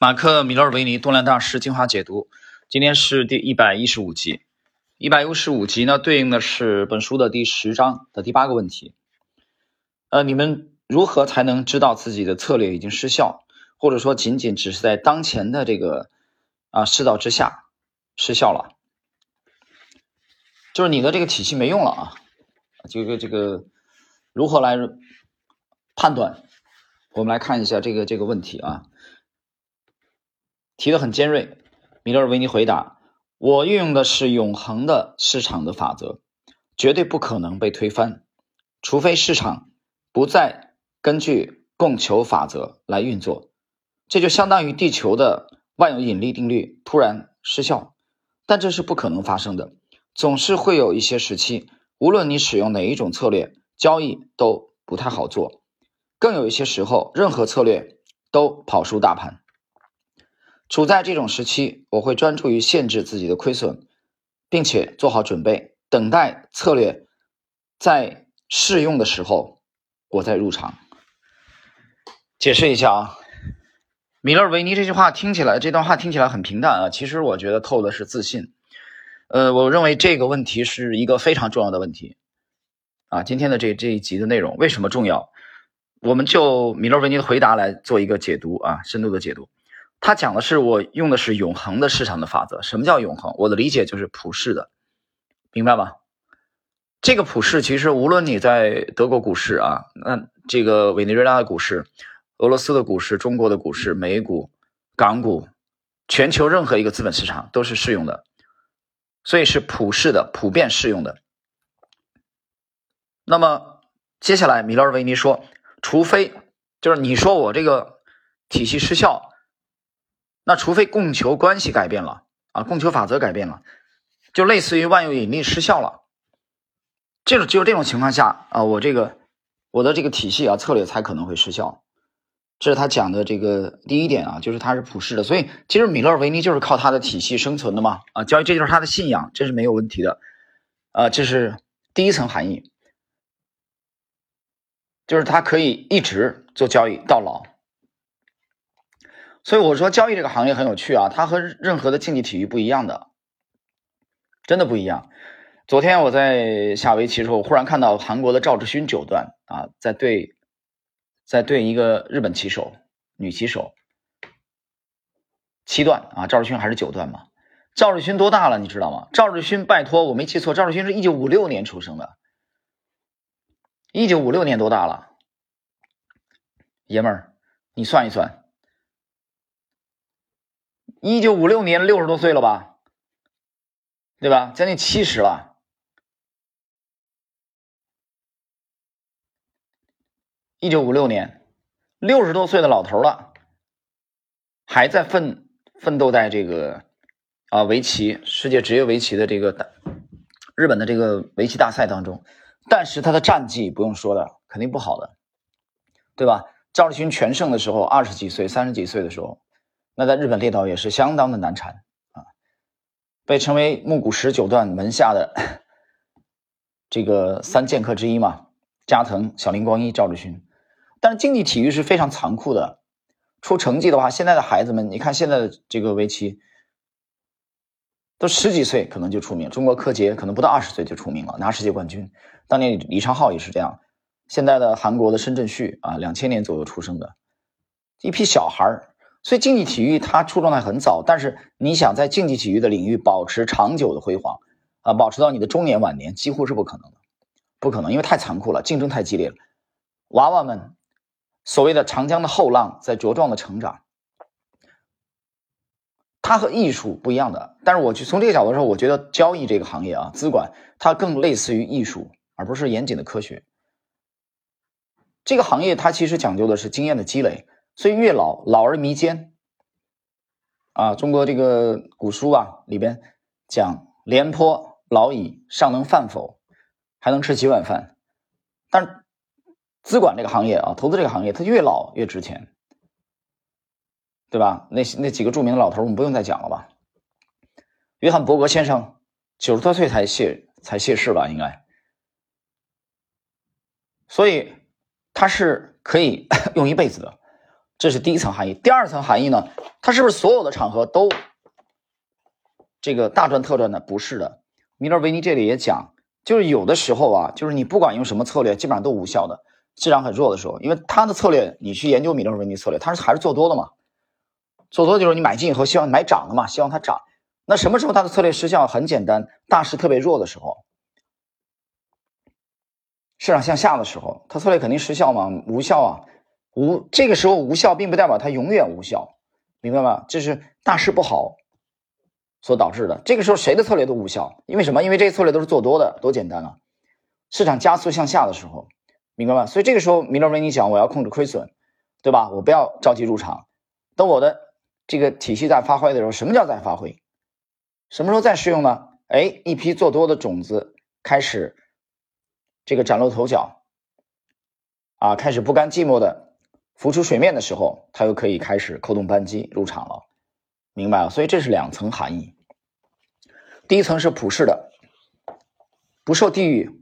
马克·米勒尔维尼多量大师精华解读，今天是第一百一十五集。一百一十五集呢，对应的是本书的第十章的第八个问题。呃，你们如何才能知道自己的策略已经失效，或者说仅仅只是在当前的这个啊世道之下失效了？就是你的这个体系没用了啊！这个这个如何来判断？我们来看一下这个这个问题啊。提的很尖锐，米勒尔维尼回答：“我运用的是永恒的市场的法则，绝对不可能被推翻，除非市场不再根据供求法则来运作，这就相当于地球的万有引力定律突然失效。但这是不可能发生的，总是会有一些时期，无论你使用哪一种策略，交易都不太好做，更有一些时候，任何策略都跑输大盘。”处在这种时期，我会专注于限制自己的亏损，并且做好准备，等待策略在适用的时候，我再入场。解释一下啊，米勒维尼这句话听起来，这段话听起来很平淡啊，其实我觉得透的是自信。呃，我认为这个问题是一个非常重要的问题啊。今天的这这一集的内容为什么重要？我们就米勒维尼的回答来做一个解读啊，深度的解读。他讲的是我用的是永恒的市场的法则。什么叫永恒？我的理解就是普世的，明白吗？这个普世其实无论你在德国股市啊，那这个委内瑞拉的股市、俄罗斯的股市、中国的股市、美股、港股，全球任何一个资本市场都是适用的，所以是普世的、普遍适用的。那么接下来米勒维尼说，除非就是你说我这个体系失效。那除非供求关系改变了啊，供求法则改变了，就类似于万有引力失效了，这种只有这种情况下啊，我这个我的这个体系啊策略才可能会失效。这是他讲的这个第一点啊，就是他是普世的，所以其实米勒维尼就是靠他的体系生存的嘛啊，交易这就是他的信仰，这是没有问题的啊，这是第一层含义，就是他可以一直做交易到老。所以我说交易这个行业很有趣啊，它和任何的竞技体育不一样的，真的不一样。昨天我在下围棋的时候，忽然看到韩国的赵志勋九段啊，在对，在对一个日本棋手女棋手七段啊，赵志勋还是九段嘛？赵志勋多大了？你知道吗？赵志勋，拜托，我没记错，赵志勋是一九五六年出生的，一九五六年多大了？爷们儿，你算一算。一九五六年，六十多岁了吧，对吧？将近七十了。一九五六年，六十多岁的老头了，还在奋奋斗在这个啊围棋世界职业围棋的这个大日本的这个围棋大赛当中。但是他的战绩不用说了，肯定不好的，对吧？赵立勋全胜的时候，二十几岁、三十几岁的时候。那在日本列岛也是相当的难缠啊，被称为木谷十九段门下的这个三剑客之一嘛，加藤、小林光一、赵志勋。但是竞技体育是非常残酷的，出成绩的话，现在的孩子们，你看现在的这个围棋，都十几岁可能就出名。中国柯洁可能不到二十岁就出名了，拿世界冠军。当年李昌镐也是这样。现在的韩国的申正旭啊，两千年左右出生的一批小孩。所以竞技体育它出状态很早，但是你想在竞技体育的领域保持长久的辉煌，啊，保持到你的中年晚年几乎是不可能的，不可能，因为太残酷了，竞争太激烈了。娃娃们，所谓的长江的后浪在茁壮的成长，它和艺术不一样的。但是我去从这个角度说，我觉得交易这个行业啊，资管它更类似于艺术，而不是严谨的科学。这个行业它其实讲究的是经验的积累。所以越老老而弥坚，啊，中国这个古书啊里边讲廉颇老矣，尚能饭否？还能吃几碗饭？但资管这个行业啊，投资这个行业，它越老越值钱，对吧？那那几个著名的老头，我们不用再讲了吧？约翰伯格先生九十多岁才谢才谢世吧？应该，所以他是可以 用一辈子的。这是第一层含义。第二层含义呢，它。是不是所有的场合都这个大赚特赚的？不是的，米勒维尼这里也讲，就是有的时候啊，就是你不管用什么策略，基本上都无效的。市场很弱的时候，因为他的策略，你去研究米勒维尼策略，他是还是做多的嘛？做多就是你买进以后希望买涨的嘛，希望它涨。那什么时候他的策略失效？很简单，大势特别弱的时候，市场向下的时候，他策略肯定失效嘛，无效啊。无这个时候无效，并不代表它永远无效，明白吗？这是大势不好所导致的。这个时候谁的策略都无效，因为什么？因为这些策略都是做多的，多简单啊！市场加速向下的时候，明白吗？所以这个时候，米勒维尼讲，我要控制亏损，对吧？我不要着急入场，等我的这个体系在发挥的时候，什么叫在发挥？什么时候再适用呢？哎，一批做多的种子开始这个崭露头角啊，开始不甘寂寞的。浮出水面的时候，它又可以开始扣动扳机入场了，明白了？所以这是两层含义。第一层是普世的，不受地域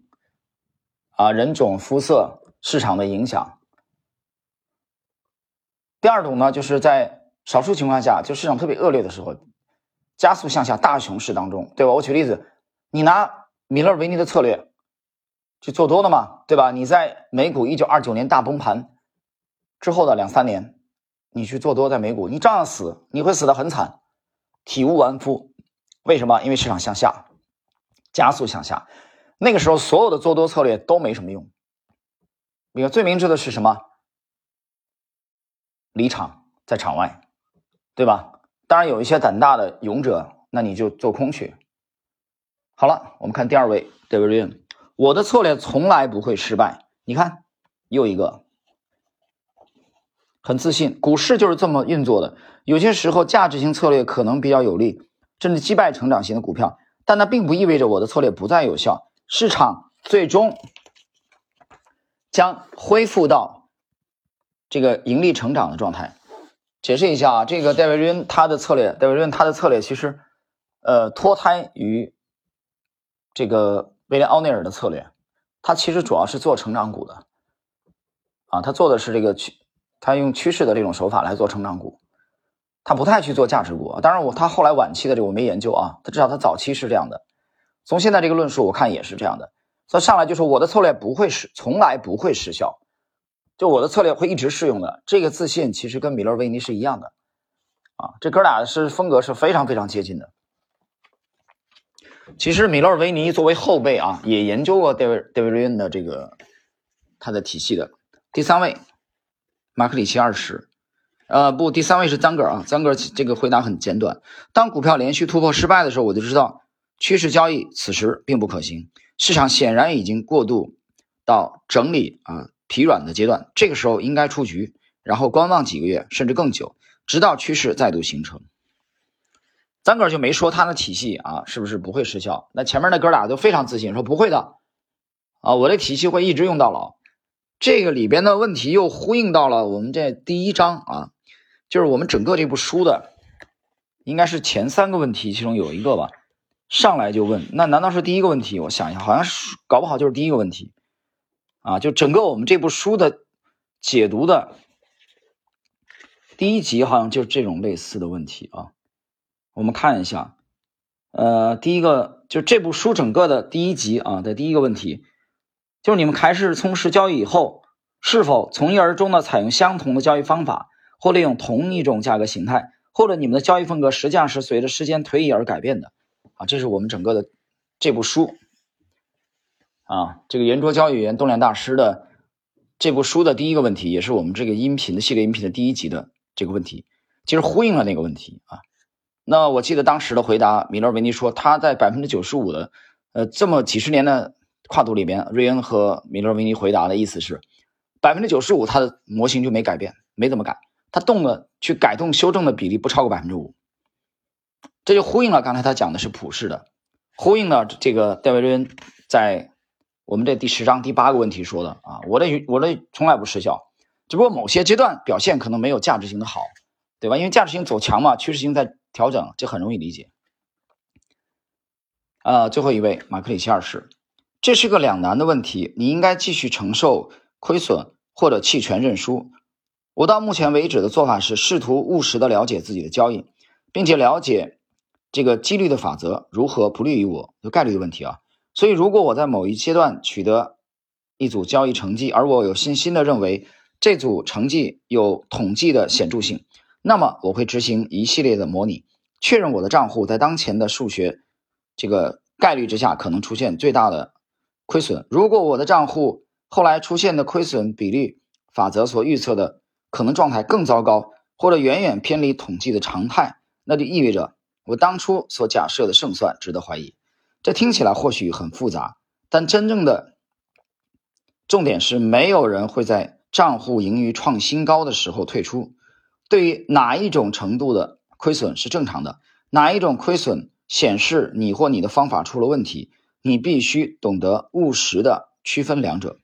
啊、人种、肤色、市场的影响。第二种呢，就是在少数情况下，就市场特别恶劣的时候，加速向下大熊市当中，对吧？我举例子，你拿米勒维尼的策略去做多的嘛，对吧？你在美股一九二九年大崩盘。之后的两三年，你去做多在美股，你照样死，你会死得很惨，体无完肤。为什么？因为市场向下，加速向下，那个时候所有的做多策略都没什么用。你看最明智的是什么？离场，在场外，对吧？当然有一些胆大的勇者，那你就做空去。好了，我们看第二位 David，我的策略从来不会失败。你看，又一个。很自信，股市就是这么运作的。有些时候，价值型策略可能比较有利，甚至击败成长型的股票，但那并不意味着我的策略不再有效。市场最终将恢复到这个盈利成长的状态。解释一下啊，这个戴维瑞恩他的策略，戴维瑞恩他的策略其实呃脱胎于这个威廉奥内尔的策略，他其实主要是做成长股的啊，他做的是这个去。他用趋势的这种手法来做成长股，他不太去做价值股。当然，我他后来晚期的这个我没研究啊，他至少他早期是这样的。从现在这个论述我看也是这样的。所以上来就说我的策略不会失，从来不会失效，就我的策略会一直适用的。这个自信其实跟米勒维尼是一样的啊，这哥俩是风格是非常非常接近的。其实米勒维尼作为后辈啊，也研究过戴维戴维瑞恩的这个他的体系的。第三位。马克里奇二十，呃，不，第三位是张哥啊，张哥这个回答很简短。当股票连续突破失败的时候，我就知道趋势交易此时并不可行，市场显然已经过渡到整理啊疲软的阶段，这个时候应该出局，然后观望几个月甚至更久，直到趋势再度形成。张哥就没说他的体系啊是不是不会失效？那前面那哥俩都非常自信，说不会的啊，我的体系会一直用到老。这个里边的问题又呼应到了我们这第一章啊，就是我们整个这部书的，应该是前三个问题其中有一个吧，上来就问，那难道是第一个问题？我想一下，好像是，搞不好就是第一个问题，啊，就整个我们这部书的解读的第一集，好像就是这种类似的问题啊。我们看一下，呃，第一个就这部书整个的第一集啊的第一个问题。就是你们开始从事交易以后，是否从一而终的采用相同的交易方法，或利用同一种价格形态，或者你们的交易风格实际上是随着时间推移而改变的？啊，这是我们整个的这部书啊，这个圆桌交易员动量大师的这部书的第一个问题，也是我们这个音频的系列音频的第一集的这个问题，其实呼应了那个问题啊。那我记得当时的回答，米勒维尼说他在百分之九十五的呃这么几十年的。跨度里边，瑞恩和米勒维尼回答的意思是，百分之九十五，它的模型就没改变，没怎么改，它动的去改动修正的比例不超过百分之五，这就呼应了刚才他讲的是普世的，呼应了这个戴维瑞恩在我们这第十章第八个问题说的啊，我的我的从来不失效，只不过某些阶段表现可能没有价值型的好，对吧？因为价值型走强嘛，趋势型在调整，这很容易理解。啊，最后一位马克里奇二世。这是个两难的问题，你应该继续承受亏损或者弃权认输。我到目前为止的做法是试图务实的了解自己的交易，并且了解这个几率的法则如何不利于我，就概率的问题啊。所以，如果我在某一阶段取得一组交易成绩，而我有信心的认为这组成绩有统计的显著性，那么我会执行一系列的模拟，确认我的账户在当前的数学这个概率之下可能出现最大的亏损。如果我的账户后来出现的亏损比率法则所预测的，可能状态更糟糕，或者远远偏离统计的常态，那就意味着我当初所假设的胜算值得怀疑。这听起来或许很复杂，但真正的重点是，没有人会在账户盈余创新高的时候退出。对于哪一种程度的亏损是正常的，哪一种亏损显示你或你的方法出了问题，你必须懂得务实的区分两者。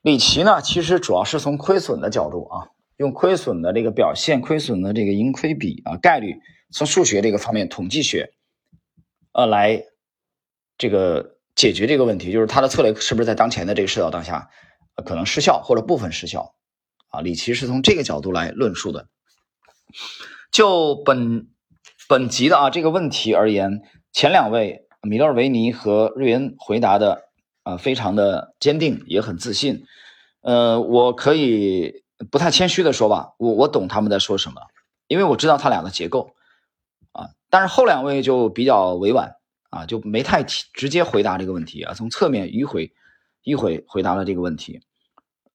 李琦呢，其实主要是从亏损的角度啊，用亏损的这个表现、亏损的这个盈亏比啊、概率，从数学这个方面、统计学，呃，来这个解决这个问题，就是他的策略是不是在当前的这个世道当下，可能失效或者部分失效啊？李琦是从这个角度来论述的。就本本集的啊这个问题而言，前两位米勒维尼和瑞恩回答的。啊，非常的坚定，也很自信。呃，我可以不太谦虚的说吧，我我懂他们在说什么，因为我知道他俩的结构啊。但是后两位就比较委婉啊，就没太直接回答这个问题啊，从侧面迂回迂回回答了这个问题。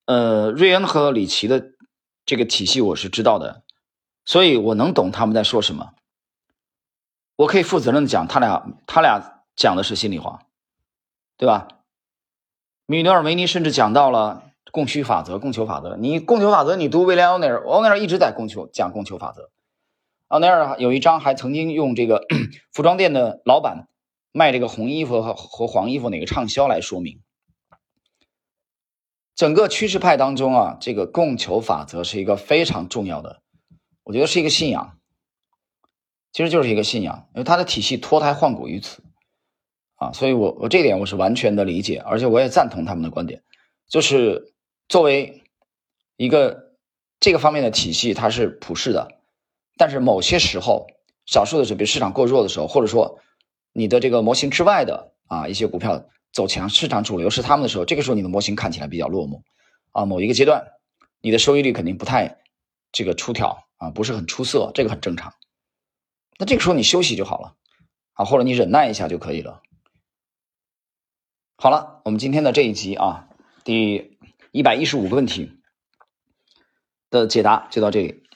呃，瑞恩和李奇的这个体系我是知道的，所以我能懂他们在说什么。我可以负责任的讲，他俩他俩讲的是心里话，对吧？米德尔维尼甚至讲到了供需法则、供求法则。你供求法则，你读威廉奥内尔，奥内尔一直在供求讲供求法则。奥尼尔有一章还曾经用这个 服装店的老板卖这个红衣服和和黄衣服哪个畅销来说明。整个趋势派当中啊，这个供求法则是一个非常重要的，我觉得是一个信仰，其实就是一个信仰，因为它的体系脱胎换骨于此。啊，所以我我这点我是完全的理解，而且我也赞同他们的观点，就是作为一个这个方面的体系，它是普世的，但是某些时候，少数的时候，比如市场过弱的时候，或者说你的这个模型之外的啊一些股票走强，市场主流是他们的时候，这个时候你的模型看起来比较落寞啊，某一个阶段你的收益率肯定不太这个出挑啊，不是很出色，这个很正常。那这个时候你休息就好了啊，或者你忍耐一下就可以了。好了，我们今天的这一集啊，第一百一十五个问题的解答就到这里。